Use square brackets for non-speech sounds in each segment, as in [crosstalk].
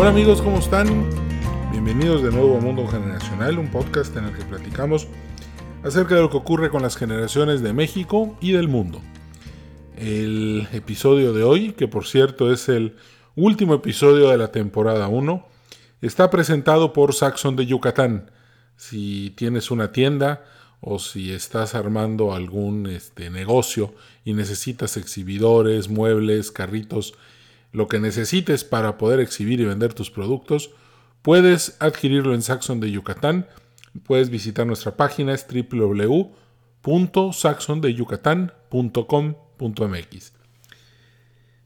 Hola amigos, ¿cómo están? Bienvenidos de nuevo a Mundo Generacional, un podcast en el que platicamos acerca de lo que ocurre con las generaciones de México y del mundo. El episodio de hoy, que por cierto es el último episodio de la temporada 1, está presentado por Saxon de Yucatán. Si tienes una tienda o si estás armando algún este, negocio y necesitas exhibidores, muebles, carritos, lo que necesites para poder exhibir y vender tus productos, puedes adquirirlo en Saxon de Yucatán. Puedes visitar nuestra página es www.saxondeyucatán.com.mx.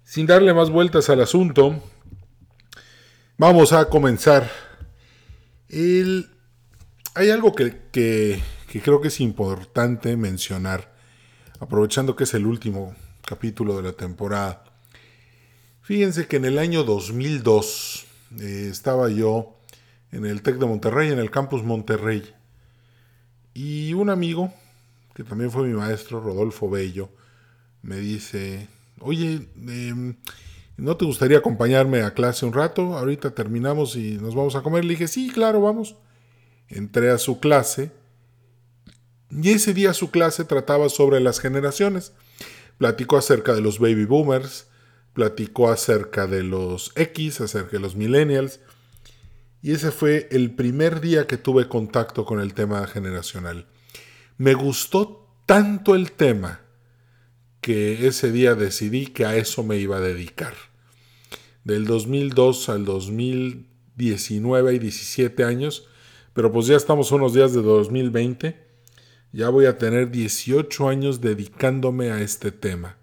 Sin darle más vueltas al asunto, vamos a comenzar. Hay algo que, que creo que es importante mencionar, aprovechando que es el último capítulo de la temporada. Fíjense que en el año 2002 eh, estaba yo en el TEC de Monterrey, en el campus Monterrey, y un amigo, que también fue mi maestro, Rodolfo Bello, me dice, oye, em, ¿no te gustaría acompañarme a clase un rato? Ahorita terminamos y nos vamos a comer. Le dije, sí, claro, vamos. Entré a su clase y ese día su clase trataba sobre las generaciones. Platicó acerca de los baby boomers, platicó acerca de los X, acerca de los millennials, y ese fue el primer día que tuve contacto con el tema generacional. Me gustó tanto el tema que ese día decidí que a eso me iba a dedicar. Del 2002 al 2019 y 17 años, pero pues ya estamos unos días de 2020, ya voy a tener 18 años dedicándome a este tema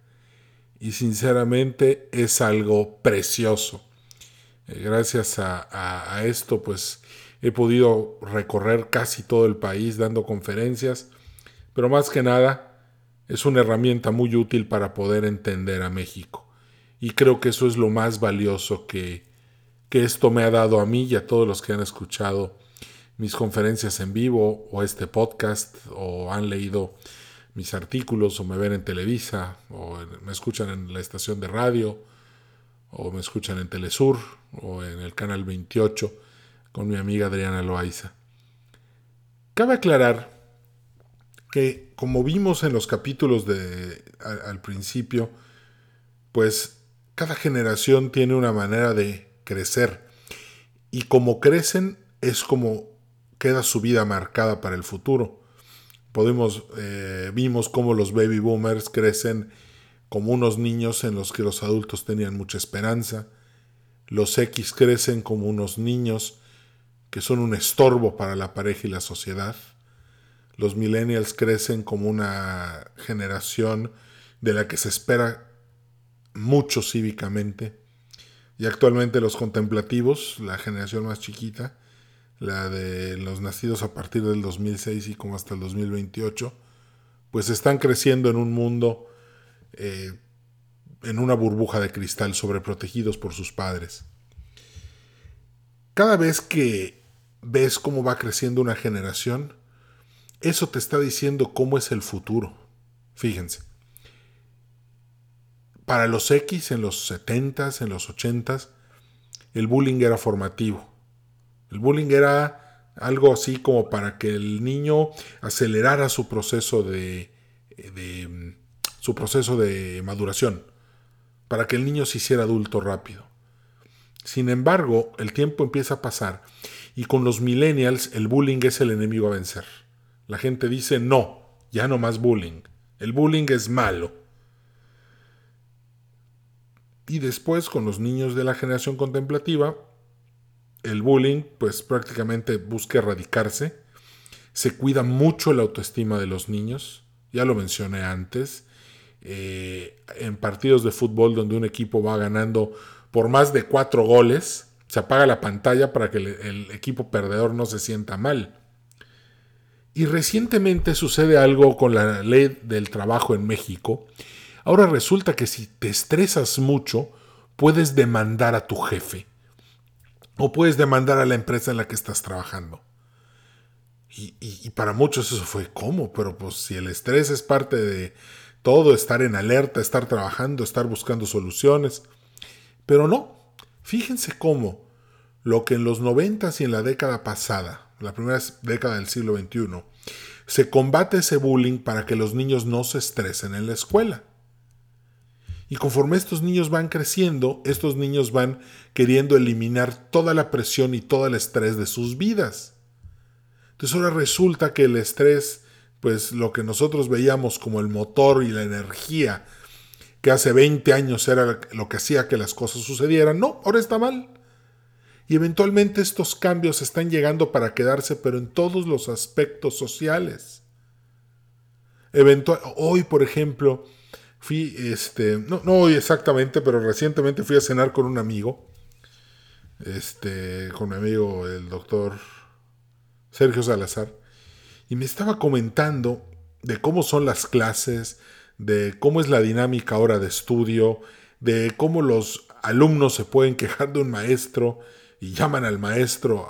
y sinceramente es algo precioso. Eh, gracias a, esto pues he podido recorrer casi todo el país dando conferencias, pero más que nada es una herramienta muy útil para poder entender a México. Y creo que eso es lo más valioso que, que esto me ha dado a mí y a todos los que han escuchado mis conferencias en vivo o este podcast o han leído mis artículos o me ven en Televisa o me escuchan en la estación de radio o me escuchan en Telesur o en el canal 28 con mi amiga Adriana Loaiza. Cabe aclarar que como vimos en los capítulos de al principio, pues cada generación tiene una manera de crecer y como crecen es como queda su vida marcada para el futuro. Podemos, eh, vimos cómo los baby boomers crecen como unos niños en los que los adultos tenían mucha esperanza. Los X crecen como unos niños que son un estorbo para la pareja y la sociedad. Los millennials crecen como una generación de la que se espera mucho cívicamente. Y actualmente los contemplativos, la generación más chiquita, la de los nacidos a partir del 2006 y como hasta el 2028, pues están creciendo en un mundo, eh, en una burbuja de cristal, sobreprotegidos por sus padres. Cada vez que ves cómo va creciendo una generación, eso te está diciendo cómo es el futuro. Fíjense. Para los X en los 70s, en los 80s, el bullying era formativo el bullying era algo así como para que el niño acelerara su proceso de, su proceso de maduración, para que el niño se hiciera adulto rápido. Sin embargo, el tiempo empieza a pasar y con los millennials el bullying es el enemigo a vencer. La gente dice no, ya no más bullying. El bullying es malo. Y después con los niños de la generación contemplativa el bullying pues prácticamente busca erradicarse. Se cuida mucho la autoestima de los niños, ya lo mencioné antes. Eh, en partidos de fútbol donde un equipo va ganando por más de cuatro goles, se apaga la pantalla para que el equipo perdedor no se sienta mal. Y recientemente sucede algo con la ley del trabajo en México. Ahora resulta que si te estresas mucho, puedes demandar a tu jefe o puedes demandar a la empresa en la que estás trabajando. Y, para muchos eso fue cómo, pero pues si el estrés es parte de todo, estar en alerta, estar trabajando, estar buscando soluciones. Pero no, fíjense cómo lo que en los 90 y en la década pasada, la primera década del siglo XXI, se combate ese bullying para que los niños no se estresen en la escuela. Y conforme estos niños van creciendo, estos niños van queriendo eliminar toda la presión y todo el estrés de sus vidas. Entonces ahora resulta que el estrés, pues lo que nosotros veíamos como el motor y la energía que hace 20 años era lo que hacía que las cosas sucedieran, no, ahora está mal. Y eventualmente estos cambios están llegando para quedarse, pero en todos los aspectos sociales. Hoy, por ejemplo, fui, este, no, no exactamente, pero recientemente fui a cenar con un amigo, este, con mi amigo el doctor Sergio Salazar, y me estaba comentando de cómo son las clases, de cómo es la dinámica ahora de estudio, de cómo los alumnos se pueden quejar de un maestro y llaman al maestro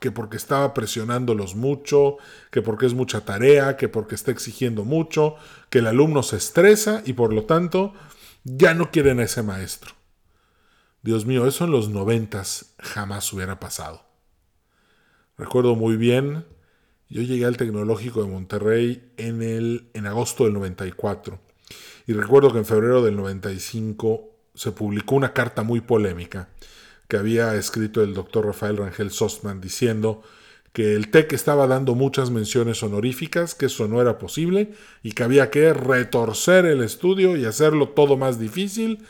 que porque estaba presionándolos mucho, que porque es mucha tarea, que porque está exigiendo mucho, que el alumno se estresa y por lo tanto ya no quieren a ese maestro. Dios mío, eso en los noventas jamás hubiera pasado. Recuerdo muy bien, yo llegué al Tecnológico de Monterrey en, el, en agosto del 94 y recuerdo que en febrero del 95 se publicó una carta muy polémica que había escrito el doctor Rafael Rangel Sostman diciendo que el TEC estaba dando muchas menciones honoríficas, que eso no era posible y que había que retorcer el estudio y hacerlo todo más difícil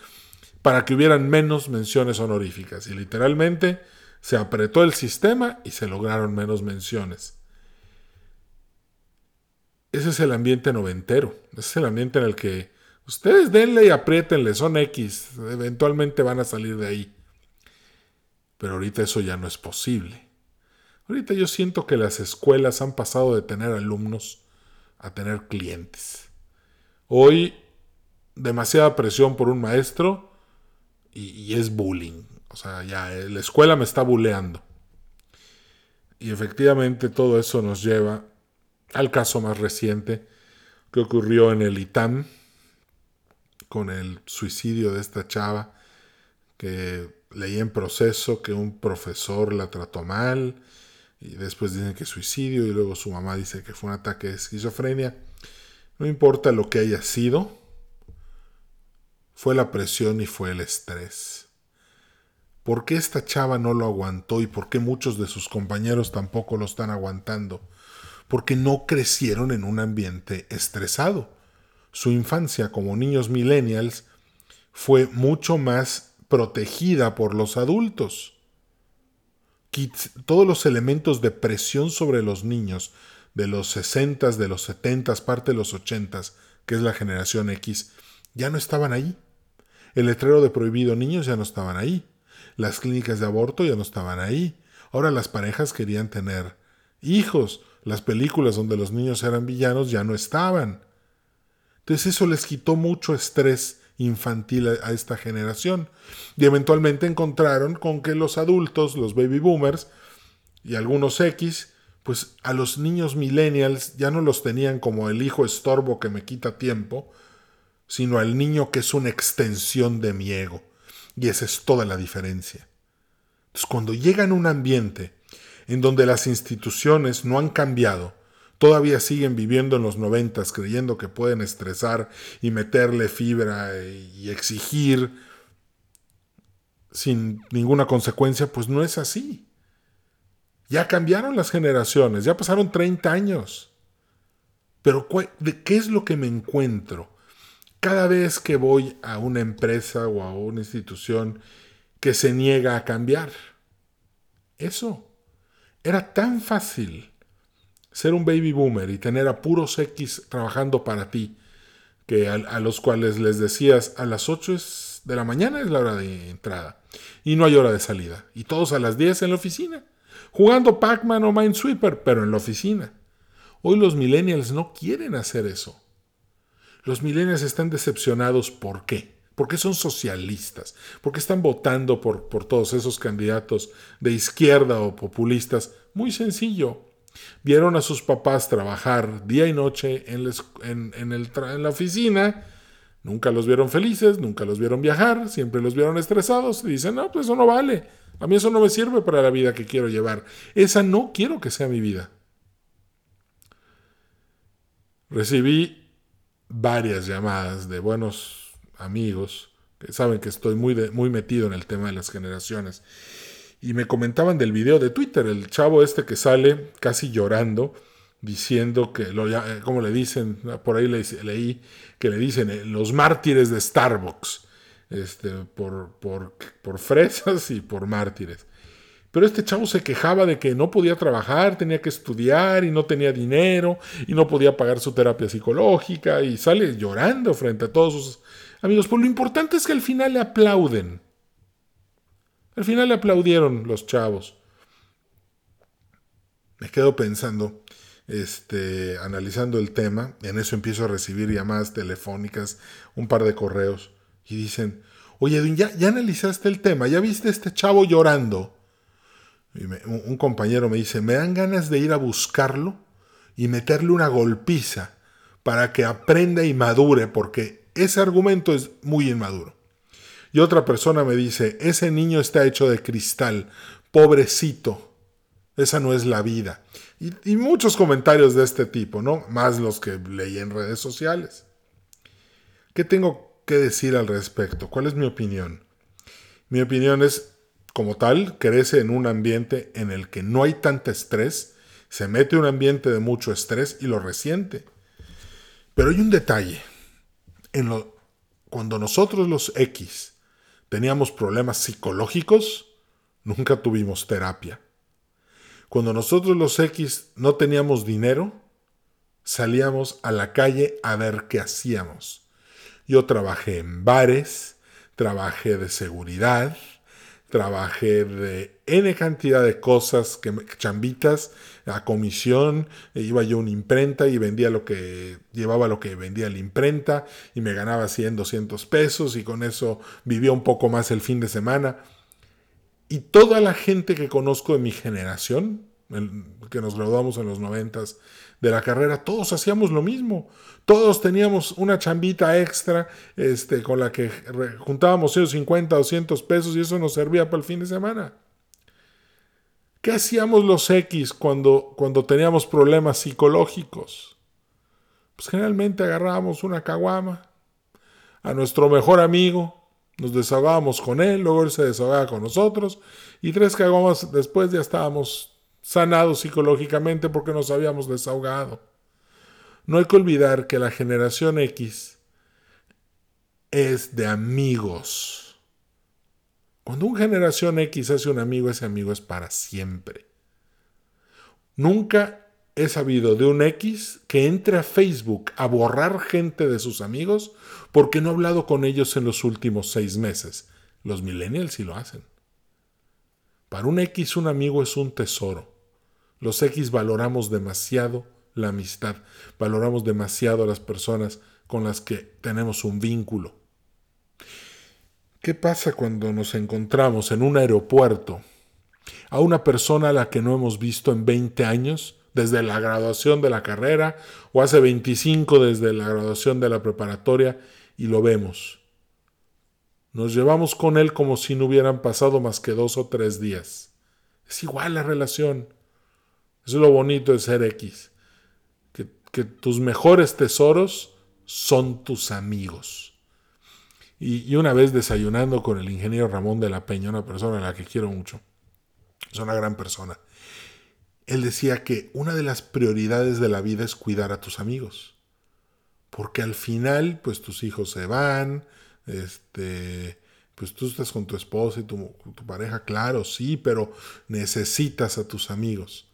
para que hubieran menos menciones honoríficas. Y literalmente se apretó el sistema y se lograron menos menciones. Ese es el ambiente noventero, ese es el ambiente en el que ustedes denle y apriétenle, son X, eventualmente van a salir de ahí. Pero ahorita eso ya no es posible. Ahorita yo siento que las escuelas han pasado de tener alumnos a tener clientes. Hoy demasiada presión por un maestro y, es bullying. O sea, ya eh, la escuela me está buleando. Y efectivamente todo eso nos lleva al caso más reciente que ocurrió en el ITAM con el suicidio de esta chava que leí en proceso que un profesor la trató mal y después dicen que suicidio y luego su mamá dice que fue un ataque de esquizofrenia. No importa lo que haya sido, fue la presión y fue el estrés. ¿Por qué esta chava no lo aguantó y por qué muchos de sus compañeros tampoco lo están aguantando? Porque no crecieron en un ambiente estresado. Su infancia como niños millennials fue mucho más protegida por los adultos. Todos los elementos de presión sobre los niños de los 60, de los 70, parte de los 80, que es la generación X, ya no estaban ahí. El letrero de prohibido niños ya no estaban ahí. Las clínicas de aborto ya no estaban ahí. Ahora las parejas querían tener hijos. Las películas donde los niños eran villanos ya no estaban. Entonces eso les quitó mucho estrés infantil a, esta generación. Y eventualmente encontraron con que los adultos, los baby boomers y algunos X, pues a los niños millennials ya no los tenían como el hijo estorbo que me quita tiempo, sino al niño que es una extensión de mi ego. Y esa es toda la diferencia. Entonces, cuando llegan a un ambiente en donde las instituciones no han cambiado, todavía siguen viviendo en los noventas creyendo que pueden estresar y meterle fibra y exigir sin ninguna consecuencia, pues no es así. Ya cambiaron las generaciones, ya pasaron 30 años. Pero ¿de qué es lo que me encuentro? Cada vez que voy a una empresa o a una institución que se niega a cambiar. Eso. Era tan fácil ser un baby boomer y tener a puros X trabajando para ti, que a, los cuales les decías a las 8 de la mañana es la hora de entrada y no hay hora de salida, y todos a las 10 en la oficina, jugando Pac-Man o Minesweeper, pero en la oficina. Hoy los millennials no quieren hacer eso. Los millennials están decepcionados, ¿por qué? Porque son socialistas, porque están votando por, por todos esos candidatos de izquierda o populistas. Muy sencillo, Vieron a sus papás trabajar día y noche en, la oficina, nunca los vieron felices, nunca los vieron viajar, siempre los vieron estresados y dicen, no, pues eso no vale, A mí eso no me sirve para la vida que quiero llevar. Esa no quiero que sea mi vida. Recibí varias llamadas de buenos amigos que saben que estoy muy, muy metido en el tema de las generaciones. Y me comentaban del video de Twitter, el chavo este que sale casi llorando, diciendo que, lo, eh, como le dicen, por ahí leí que le dicen eh, los mártires de Starbucks, este, por, por, por fresas y por mártires. Pero este chavo se quejaba de que no podía trabajar, tenía que estudiar y no tenía dinero y no podía pagar su terapia psicológica y sale llorando frente a todos sus amigos. Pues lo importante es que al final le aplauden. Al final le aplaudieron los chavos. Me quedo pensando, este, analizando el tema, en eso empiezo a recibir llamadas telefónicas, un par de correos, y dicen, oye Edwin, ¿ya, analizaste el tema? ¿Ya viste a este chavo llorando? un, compañero me dice, me dan ganas de ir a buscarlo y meterle una golpiza para que aprenda y madure, porque ese argumento es muy inmaduro. Y otra persona me dice, ese niño está hecho de cristal, pobrecito, esa no es la vida. Y, muchos comentarios de este tipo, ¿no? Más los que leí en redes sociales. ¿Qué tengo que decir al respecto? ¿Cuál es mi opinión? Mi opinión es, como tal, crece en un ambiente en el que no hay tanto estrés, se mete un ambiente de mucho estrés y lo resiente. Pero hay un detalle. Cuando nosotros los X teníamos problemas psicológicos, nunca tuvimos terapia. Cuando nosotros los X no teníamos dinero, salíamos a la calle a ver qué hacíamos. Yo trabajé en bares, trabajé de seguridad, trabajé de N cantidad de cosas, que, chambitas, a comisión, e iba yo a una imprenta y vendía lo que, llevaba lo que vendía la imprenta y me ganaba 100, 200 pesos y con eso vivía un poco más el fin de semana. Y toda la gente que conozco de mi generación, que nos graduamos en los noventas de la carrera, todos hacíamos lo mismo. Todos teníamos una chambita extra este, con la que juntábamos 150, 200 pesos y eso nos servía para el fin de semana. ¿Qué hacíamos los X cuando, cuando teníamos problemas psicológicos? Pues generalmente agarrábamos una caguama a nuestro mejor amigo, nos desahogábamos con él, luego él se desahogaba con nosotros y tres caguamas después ya estábamos sanados psicológicamente porque nos habíamos desahogado. No hay que olvidar que la generación X es de amigos. Cuando una generación X hace un amigo, ese amigo es para siempre. Nunca he sabido de un X que entre a Facebook a borrar gente de sus amigos porque no ha hablado con ellos en los últimos seis meses. Los millennials sí lo hacen. Para un X un amigo es un tesoro. Los X valoramos demasiado la amistad, valoramos demasiado a las personas con las que tenemos un vínculo. ¿Qué pasa cuando nos encontramos en un aeropuerto a una persona a la que no hemos visto en 20 años, desde la graduación de la carrera, o hace 25 desde la graduación de la preparatoria, y lo vemos? Nos llevamos con él como si no hubieran pasado más que dos o tres días. Es igual la relación. Eso es lo bonito de ser X. Que, tus mejores tesoros son tus amigos. Y, una vez desayunando con el ingeniero Ramón de la Peña, una persona a la que quiero mucho, es una gran persona, él decía que una de las prioridades de la vida es cuidar a tus amigos. Porque al final, pues tus hijos se van, este, pues tú estás con tu esposa y tu pareja, claro, sí, pero necesitas a tus amigos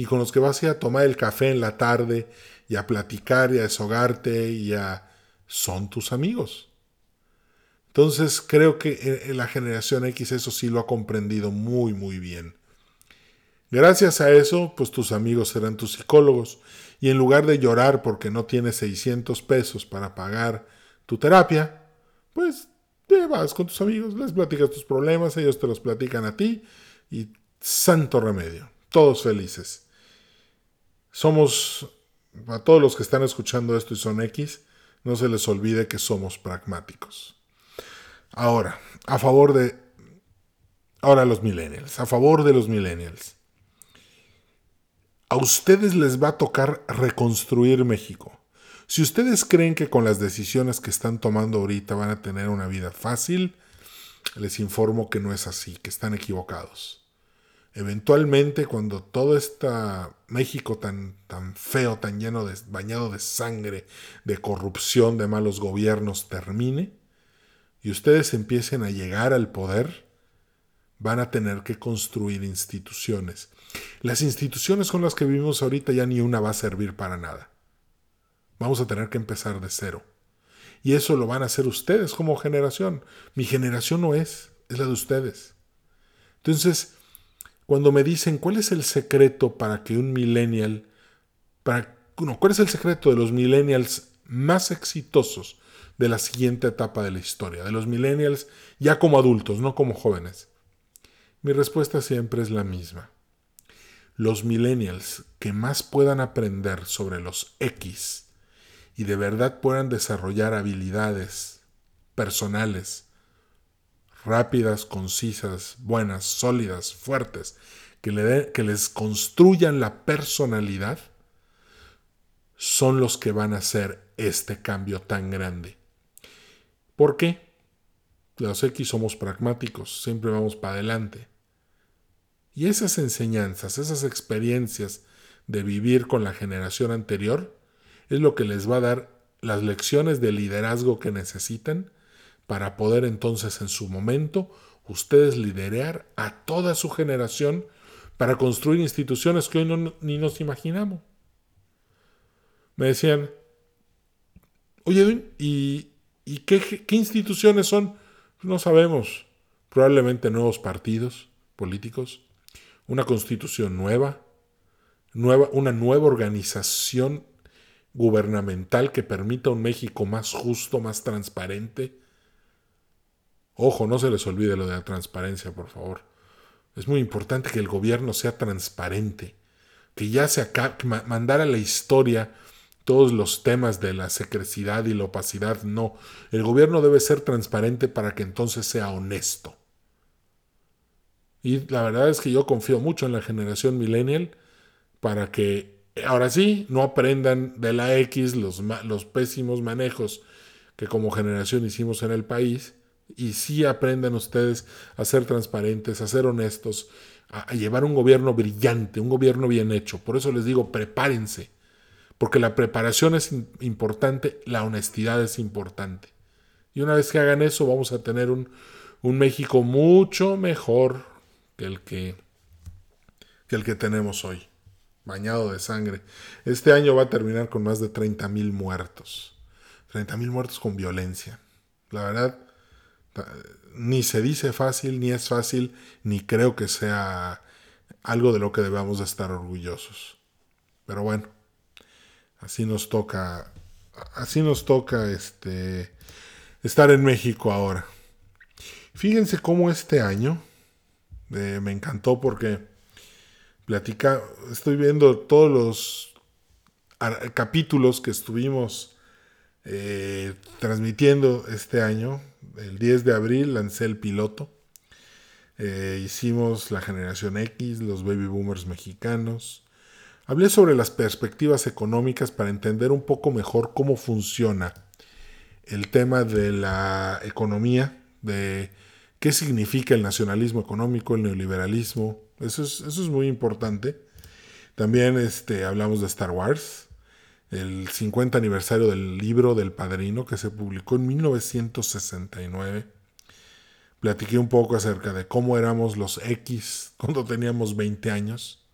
y con los que vas a tomar el café en la tarde y a platicar y a deshogarte y a... son tus amigos. Entonces creo que en la generación X eso sí lo ha comprendido muy muy bien. Gracias a eso, pues tus amigos serán tus psicólogos y en lugar de llorar porque no tienes 600 pesos para pagar tu terapia, pues te vas con tus amigos, les platicas tus problemas, ellos te los platican a ti y santo remedio, todos felices. Somos, a todos los que están escuchando esto y son X, no se les olvide que somos pragmáticos. Ahora, a favor de Ahora los millennials, a favor de los millennials. A ustedes les va a tocar reconstruir México. Si ustedes creen que con las decisiones que están tomando ahorita van a tener una vida fácil, les informo que no es así, que están equivocados. Eventualmente, cuando todo este México tan, tan feo, tan lleno de, bañado de sangre, de corrupción, de malos gobiernos termine, y ustedes empiecen a llegar al poder, van a tener que construir instituciones. Las instituciones con las que vivimos ahorita ya ni una va a servir para nada. Vamos a tener que empezar de cero. Y eso lo van a hacer ustedes como generación. Mi generación no es, es la de ustedes. Entonces, cuando me dicen cuál es el secreto para que un millennial, para, cuál es el secreto de los millennials más exitosos de la siguiente etapa de la historia, de los millennials ya como adultos, no como jóvenes. Mi respuesta siempre es la misma. Los millennials que más puedan aprender sobre los X y de verdad puedan desarrollar habilidades personales rápidas, concisas, buenas, sólidas, fuertes, que, le que les construyan la personalidad, son los que van a hacer este cambio tan grande. ¿Por qué? Los X somos pragmáticos, siempre vamos para adelante. Y esas enseñanzas, esas experiencias de vivir con la generación anterior, es lo que les va a dar las lecciones de liderazgo que necesitan para poder entonces en su momento ustedes liderar a toda su generación para construir instituciones que hoy ni nos imaginamos. Me decían, oye, ¿y, y qué, qué instituciones son? No sabemos. Probablemente nuevos partidos políticos, una constitución nueva, nueva, una nueva organización gubernamental que permita un México más justo, más transparente. Ojo, no se les olvide lo de la transparencia, por favor. Es muy importante que el gobierno sea transparente, que ya se acabe, mandar a la historia todos los temas de la secrecidad y la opacidad. No, el gobierno debe ser transparente para que entonces sea honesto. Y la verdad es que yo confío mucho en la generación millennial para que ahora sí, no aprendan de la X los, los pésimos manejos que como generación hicimos en el país y sí aprendan ustedes a ser transparentes, a ser honestos, a, llevar un gobierno brillante, un gobierno bien hecho. Por eso les digo, prepárense, porque la preparación es importante, la honestidad es importante. Y una vez que hagan eso, vamos a tener un, un México mucho mejor que el que, que el que tenemos hoy bañado de sangre. Este año va a terminar con más de 30 mil muertos. 30 mil muertos con violencia. La verdad, ni se dice fácil, ni es fácil, ni creo que sea algo de lo que debamos estar orgullosos. Pero bueno, así nos toca, así nos toca este, estar en México ahora. Fíjense cómo este año eh, me encantó porque platica, estoy viendo todos los capítulos que estuvimos eh, transmitiendo este año. El 10 de abril lancé el piloto. Eh, hicimos la generación X, los baby boomers mexicanos. Hablé sobre las perspectivas económicas para entender un poco mejor cómo funciona el tema de la economía, de qué significa el nacionalismo económico, el neoliberalismo, eso es, eso es muy importante. También este, hablamos de Star Wars, el 50 aniversario del libro del Padrino que se publicó en 1969. Platiqué un poco acerca de cómo éramos los X [laughs] cuando teníamos 20 años.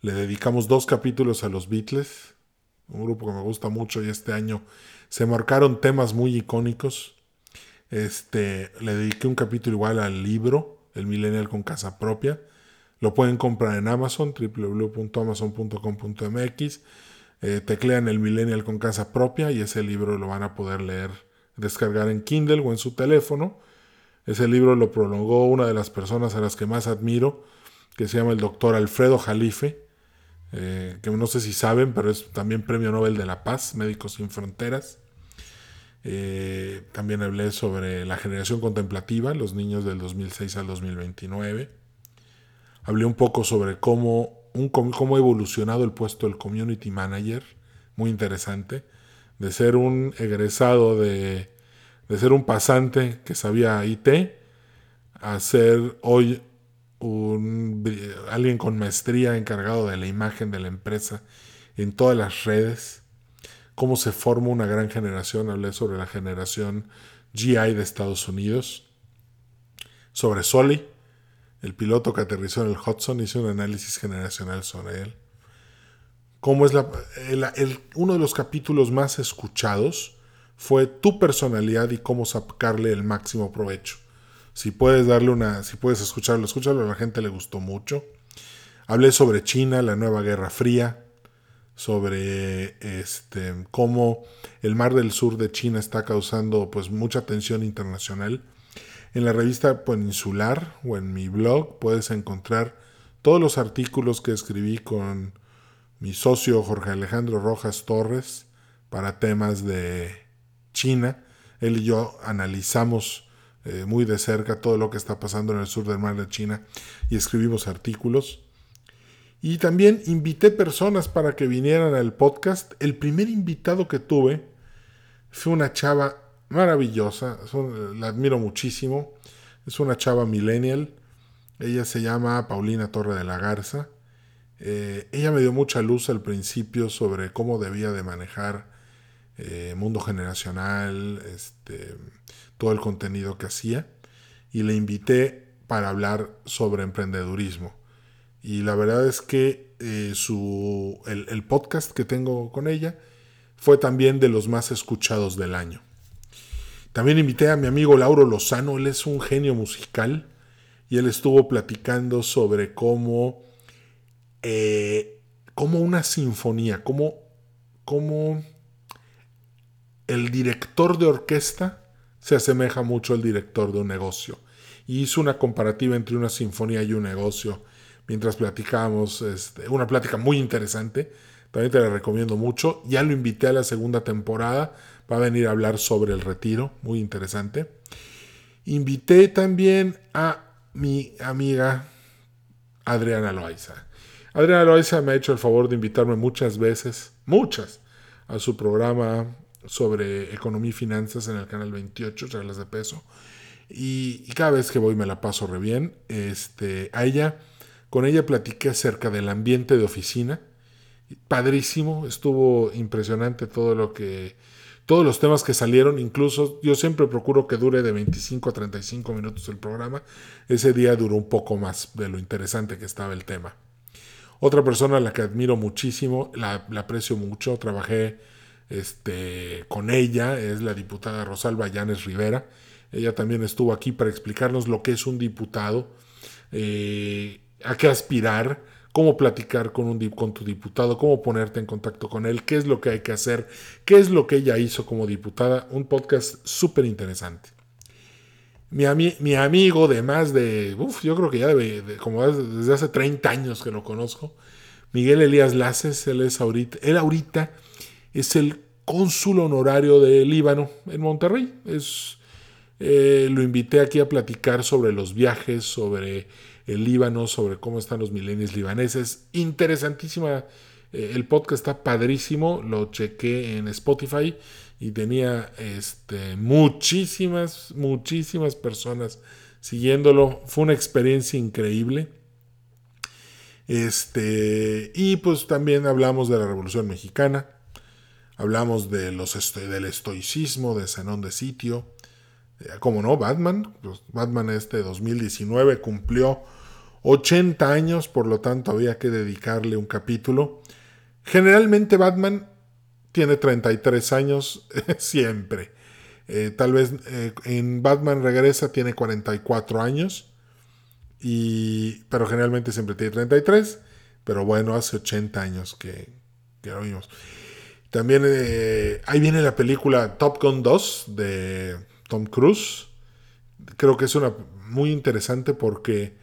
Le dedicamos dos capítulos a los Beatles, un grupo que me gusta mucho y este año se marcaron temas muy icónicos. Este, le dediqué un capítulo igual al libro, El Millennial con Casa Propia lo pueden comprar en Amazon, www.amazon.com.mx. Eh, teclean el Millennial con casa propia y ese libro lo van a poder leer, descargar en Kindle o en su teléfono. Ese libro lo prolongó una de las personas a las que más admiro, que se llama el doctor Alfredo Jalife, eh, que no sé si saben, pero es también Premio Nobel de la Paz, Médicos Sin Fronteras. Eh, también hablé sobre la generación contemplativa, los niños del 2006 al 2029. Hablé un poco sobre cómo, un, cómo ha evolucionado el puesto del community manager, muy interesante, de ser un egresado de, de ser un pasante que sabía IT, a ser hoy un, alguien con maestría encargado de la imagen de la empresa en todas las redes cómo se forma una gran generación. Hablé sobre la generación GI de Estados Unidos, sobre Soli, el piloto que aterrizó en el Hudson, hice un análisis generacional sobre él. Cómo es uno de los capítulos más escuchados fue tu personalidad y cómo sacarle el máximo provecho. Si puedes darle una, si puedes escucharlo, escúchalo, a la gente le gustó mucho. Hablé sobre China, la nueva Guerra Fría, sobre este, cómo el mar del sur de China está causando pues mucha tensión internacional. En la revista Peninsular o en mi blog puedes encontrar todos los artículos que escribí con mi socio Jorge Alejandro Rojas Torres para temas de China. Él y yo analizamos eh, muy de cerca todo lo que está pasando en el sur del mar de China y escribimos artículos. Y también invité personas para que vinieran al podcast. El primer invitado que tuve fue una chava maravillosa, la admiro muchísimo. Es una chava millennial. Ella se llama Paulina Torre de la Garza. Eh, ella me dio mucha luz al principio sobre cómo debía de manejar eh, mundo generacional, este, todo el contenido que hacía. Y le invité para hablar sobre emprendedurismo. Y la verdad es que eh, su, el, podcast que tengo con ella fue también de los más escuchados del año. También invité a mi amigo Lauro Lozano, él es un genio musical y él estuvo platicando sobre cómo, eh, cómo una sinfonía, cómo, cómo el director de orquesta se asemeja mucho al director de un negocio. Y hizo una comparativa entre una sinfonía y un negocio mientras platicábamos, este, una plática muy interesante, también te la recomiendo mucho, ya lo invité a la segunda temporada, va a venir a hablar sobre el retiro, muy interesante. Invité también a mi amiga Adriana Loaiza. Adriana Loaiza me ha hecho el favor de invitarme muchas veces, muchas, a su programa sobre economía y finanzas en el canal 28, reglas de peso. Y, y, cada vez que voy me la paso re bien. Este, a ella con ella platiqué acerca del ambiente de oficina. Padrísimo, estuvo impresionante todo lo que todos los temas que salieron, incluso yo siempre procuro que dure de 25 a 35 minutos el programa. Ese día duró un poco más de lo interesante que estaba el tema. Otra persona a la que admiro muchísimo, la, aprecio mucho, trabajé este, con ella, es la diputada Rosalba Llanes Rivera. Ella también estuvo aquí para explicarnos lo que es un diputado. Eh, a qué aspirar, cómo platicar con, un, con tu diputado, cómo ponerte en contacto con él, qué es lo que hay que hacer, qué es lo que ella hizo como diputada. Un podcast súper interesante. Mi, mi, amigo de más de, uff, yo creo que ya debe, como desde hace 30 años que lo conozco, Miguel Elías Laces, él es ahorita, él ahorita es el cónsul honorario de Líbano en Monterrey. Es, eh, lo invité aquí a platicar sobre los viajes, sobre el Líbano, sobre cómo están los milenios libaneses. Interesantísima. Eh, el podcast está padrísimo. Lo chequé en Spotify y tenía este, muchísimas, muchísimas personas siguiéndolo. Fue una experiencia increíble. Este, y pues también hablamos de la Revolución Mexicana. Hablamos de los del estoicismo de Zenón de Sitio. Eh, como no, Batman. Pues Batman este 2019 cumplió 80 años, por lo tanto había que dedicarle un capítulo. Generalmente Batman tiene 33 años [laughs] siempre. Eh, tal vez eh, en Batman Regresa tiene 44 años, y, pero generalmente siempre tiene 33. Pero bueno, hace 80 años que, que lo vimos. También eh, ahí viene la película Top Gun 2 de Tom Cruise. Creo que es una muy interesante porque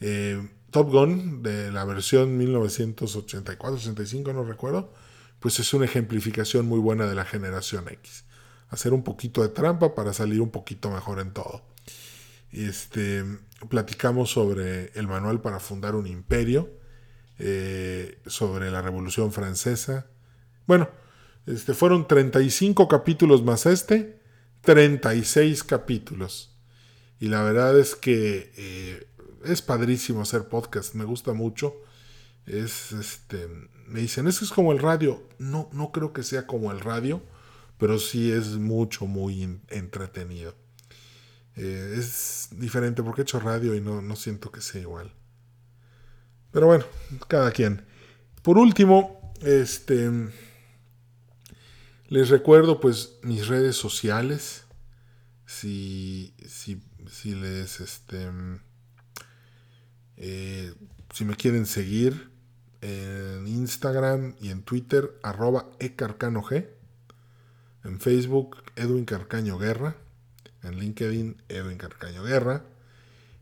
eh, Top Gun, de la versión 1984-85, no recuerdo, pues es una ejemplificación muy buena de la generación X. hacer un poquito de trampa para salir un poquito mejor en todo. Este, platicamos sobre el manual para fundar un imperio, eh, sobre la Revolución Francesa. Bueno, este, fueron 35 capítulos más este, 36 capítulos. Y la verdad es que eh, es padrísimo hacer podcast, me gusta mucho. Es este, me dicen, eso es como el radio. No, no creo que sea como el radio, pero sí es mucho, muy entretenido. Eh, es diferente porque he hecho radio y no, no siento que sea igual. Pero bueno, cada quien. Por último, este les recuerdo pues mis redes sociales. Si, si, si les este eh, si me quieren seguir en Instagram y en Twitter, arroba ecarcanog. En Facebook, Edwin Carcaño Guerra. En LinkedIn, Edwin Carcaño Guerra.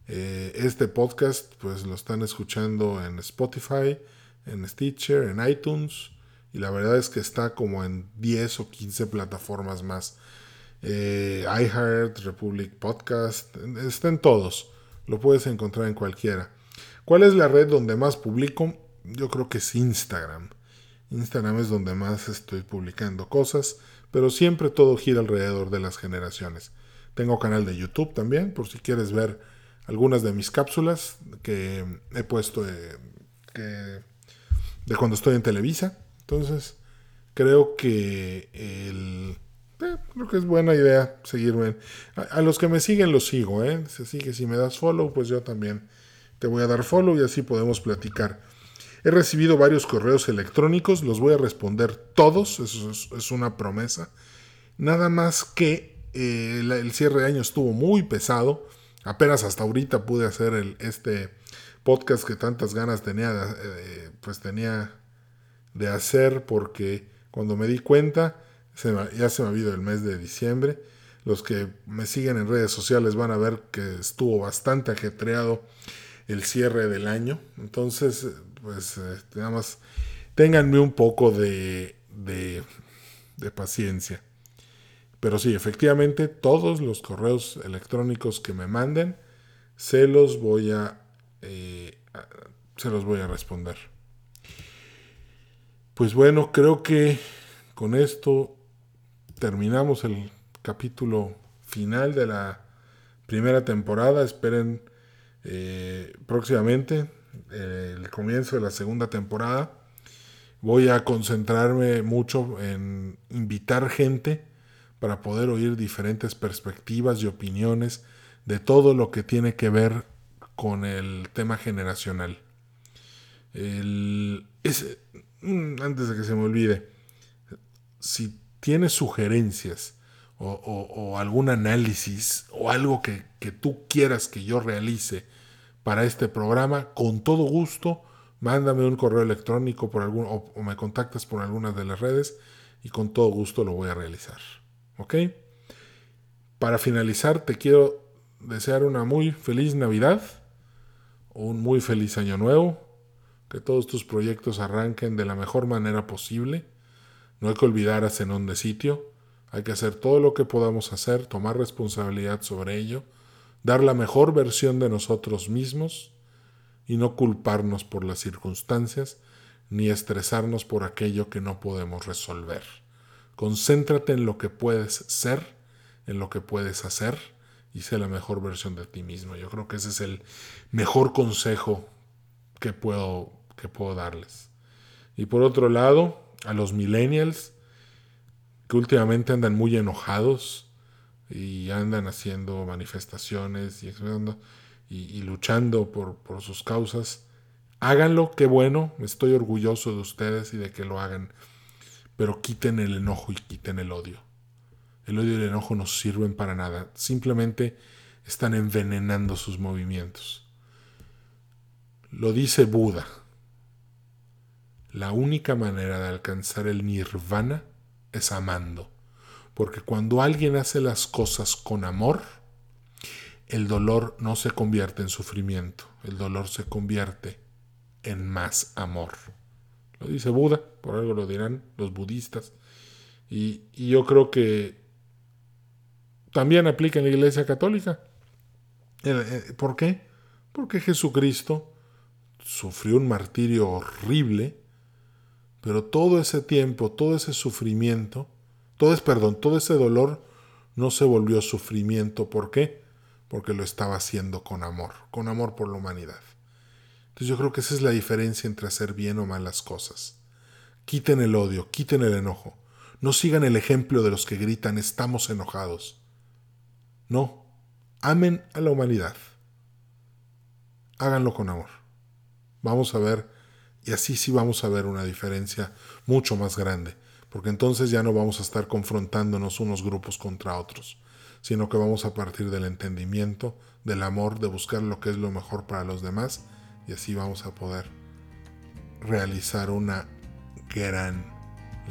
Eh, este podcast, pues lo están escuchando en Spotify, en Stitcher, en iTunes. Y la verdad es que está como en 10 o 15 plataformas más. Eh, iHeart, Republic Podcast, está en todos. Lo puedes encontrar en cualquiera. ¿Cuál es la red donde más publico? Yo creo que es Instagram. Instagram es donde más estoy publicando cosas, pero siempre todo gira alrededor de las generaciones. Tengo canal de YouTube también, por si quieres ver algunas de mis cápsulas que he puesto de, de cuando estoy en Televisa. Entonces, creo que el, eh, creo que es buena idea seguirme. A, los que me siguen los sigo, ¿eh? Que si me das follow, pues yo también te voy a dar follow y así podemos platicar. He recibido varios correos electrónicos, los voy a responder todos, eso es, una promesa. Nada más que eh, el, cierre de año estuvo muy pesado. Apenas hasta ahorita pude hacer este podcast que tantas ganas tenía, eh, pues tenía de hacer porque cuando me di cuenta ya se me ha ido el mes de diciembre. Los que me siguen en redes sociales van a ver que estuvo bastante ajetreado el cierre del año. Entonces, pues eh, nada más ténganme un poco de, de, paciencia. Pero sí, efectivamente, todos los correos electrónicos que me manden, se los voy a, eh, se los voy a responder. Pues bueno, creo que con esto terminamos el capítulo final de la primera temporada. Esperen eh, próximamente el comienzo de la segunda temporada. Voy a concentrarme mucho en invitar gente para poder oír diferentes perspectivas y opiniones de todo lo que tiene que ver con el tema generacional. Mm, antes de que se me olvide, si tienes sugerencias o, algún análisis o algo que, tú quieras que yo realice para este programa, con todo gusto, mándame un correo electrónico por algún, o, me contactas por alguna de las redes y con todo gusto lo voy a realizar. ¿Ok? Para finalizar, te quiero desear una muy feliz Navidad, un muy feliz año nuevo, que todos tus proyectos arranquen de la mejor manera posible. No hay que olvidar a Zenón de sitio. Hay que hacer todo lo que podamos hacer, tomar responsabilidad sobre ello dar la mejor versión de nosotros mismos y no culparnos por las circunstancias ni estresarnos por aquello que no podemos resolver. Concéntrate en lo que puedes ser, en lo que puedes hacer y sé la mejor versión de ti mismo. Yo creo que ese es el mejor consejo que puedo, que puedo darles. Y por otro lado, a los millennials que últimamente andan muy enojados, y andan haciendo manifestaciones y, y, luchando por, por, sus causas. Háganlo, qué bueno, estoy orgulloso de ustedes y de que lo hagan, pero quiten el enojo y quiten el odio. El odio y el enojo no sirven para nada, simplemente están envenenando sus movimientos. Lo dice Buda. La única manera de alcanzar el nirvana es amando. Porque cuando alguien hace las cosas con amor, el dolor no se convierte en sufrimiento, el dolor se convierte en más amor. Lo dice Buda, por algo lo dirán los budistas. Y, yo creo que también aplica en la Iglesia Católica. Eh, ¿Por qué? Porque Jesucristo sufrió un martirio horrible, pero todo ese tiempo, todo ese sufrimiento, todo perdón, todo ese dolor no se volvió sufrimiento. ¿Por qué? Porque lo estaba haciendo con amor, con amor por la humanidad. Entonces yo creo que esa es la diferencia entre hacer bien o malas cosas. Quiten el odio, quiten el enojo. No sigan el ejemplo de los que gritan estamos enojados. No, amen a la humanidad. Háganlo con amor. Vamos a ver, y así sí vamos a ver una diferencia mucho más grande, porque entonces ya no vamos a estar confrontándonos unos grupos contra otros, sino que vamos a partir del entendimiento, del amor, de buscar lo que es lo mejor para los demás, y así vamos a poder realizar una gran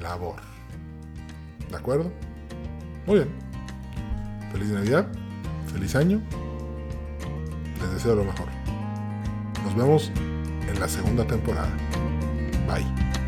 labor. ¿De acuerdo? Muy bien. Feliz Navidad, feliz año. Les deseo lo mejor. Nos vemos en la segunda temporada. Bye.